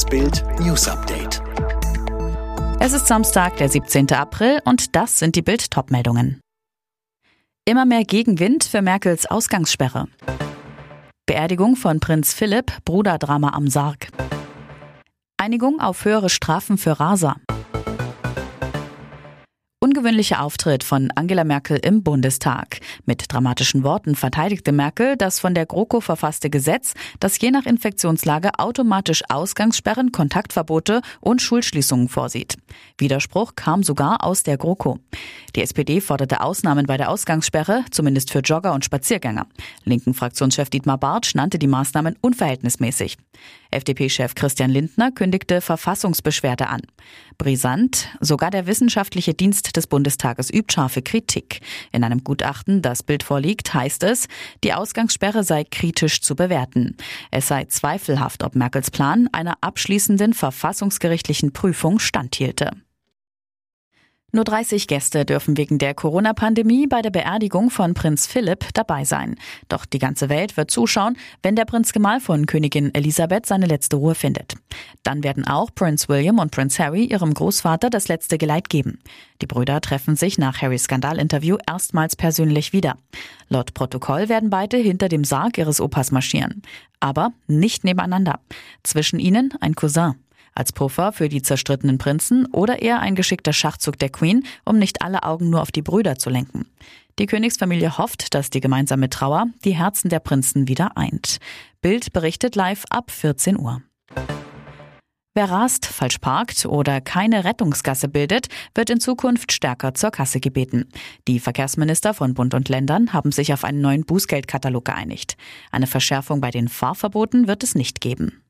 Das Bild News Update. Es ist Samstag, der 17. April und das sind die Bild Topmeldungen. Immer mehr Gegenwind für Merkels Ausgangssperre. Beerdigung von Prinz Philipp, Bruderdrama am Sarg. Einigung auf höhere Strafen für Raser ungewöhnlicher Auftritt von Angela Merkel im Bundestag. Mit dramatischen Worten verteidigte Merkel das von der GroKo verfasste Gesetz, das je nach Infektionslage automatisch Ausgangssperren, Kontaktverbote und Schulschließungen vorsieht. Widerspruch kam sogar aus der GroKo. Die SPD forderte Ausnahmen bei der Ausgangssperre, zumindest für Jogger und Spaziergänger. Linken Fraktionschef Dietmar Bartsch nannte die Maßnahmen unverhältnismäßig. FDP-Chef Christian Lindner kündigte Verfassungsbeschwerde an. Brisant, sogar der wissenschaftliche Dienst des Bundestages übt scharfe Kritik. In einem Gutachten, das Bild vorliegt, heißt es, die Ausgangssperre sei kritisch zu bewerten. Es sei zweifelhaft, ob Merkels Plan einer abschließenden verfassungsgerichtlichen Prüfung standhielte. Nur 30 Gäste dürfen wegen der Corona-Pandemie bei der Beerdigung von Prinz Philipp dabei sein. Doch die ganze Welt wird zuschauen, wenn der Prinz Gemahl von Königin Elisabeth seine letzte Ruhe findet. Dann werden auch Prinz William und Prinz Harry ihrem Großvater das letzte Geleit geben. Die Brüder treffen sich nach Harrys Skandalinterview erstmals persönlich wieder. Laut Protokoll werden beide hinter dem Sarg ihres Opas marschieren. Aber nicht nebeneinander. Zwischen ihnen ein Cousin. Als Puffer für die zerstrittenen Prinzen oder eher ein geschickter Schachzug der Queen, um nicht alle Augen nur auf die Brüder zu lenken. Die Königsfamilie hofft, dass die gemeinsame Trauer die Herzen der Prinzen wieder eint. Bild berichtet live ab 14 Uhr. Wer rast, falsch parkt oder keine Rettungsgasse bildet, wird in Zukunft stärker zur Kasse gebeten. Die Verkehrsminister von Bund und Ländern haben sich auf einen neuen Bußgeldkatalog geeinigt. Eine Verschärfung bei den Fahrverboten wird es nicht geben.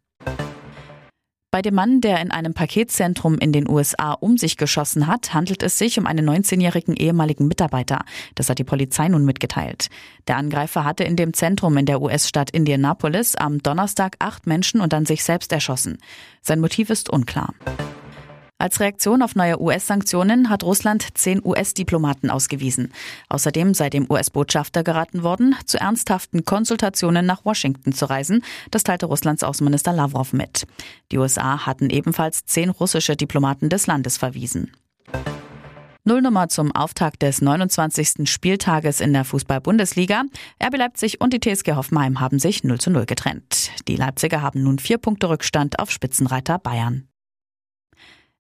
Bei dem Mann, der in einem Paketzentrum in den USA um sich geschossen hat, handelt es sich um einen 19-jährigen ehemaligen Mitarbeiter. Das hat die Polizei nun mitgeteilt. Der Angreifer hatte in dem Zentrum in der US-Stadt Indianapolis am Donnerstag acht Menschen und dann sich selbst erschossen. Sein Motiv ist unklar. Als Reaktion auf neue US-Sanktionen hat Russland zehn US-Diplomaten ausgewiesen. Außerdem sei dem US-Botschafter geraten worden, zu ernsthaften Konsultationen nach Washington zu reisen. Das teilte Russlands Außenminister Lavrov mit. Die USA hatten ebenfalls zehn russische Diplomaten des Landes verwiesen. Nullnummer zum Auftakt des 29. Spieltages in der Fußball-Bundesliga. RB Leipzig und die TSG Hoffenheim haben sich 0 zu 0 getrennt. Die Leipziger haben nun vier Punkte Rückstand auf Spitzenreiter Bayern.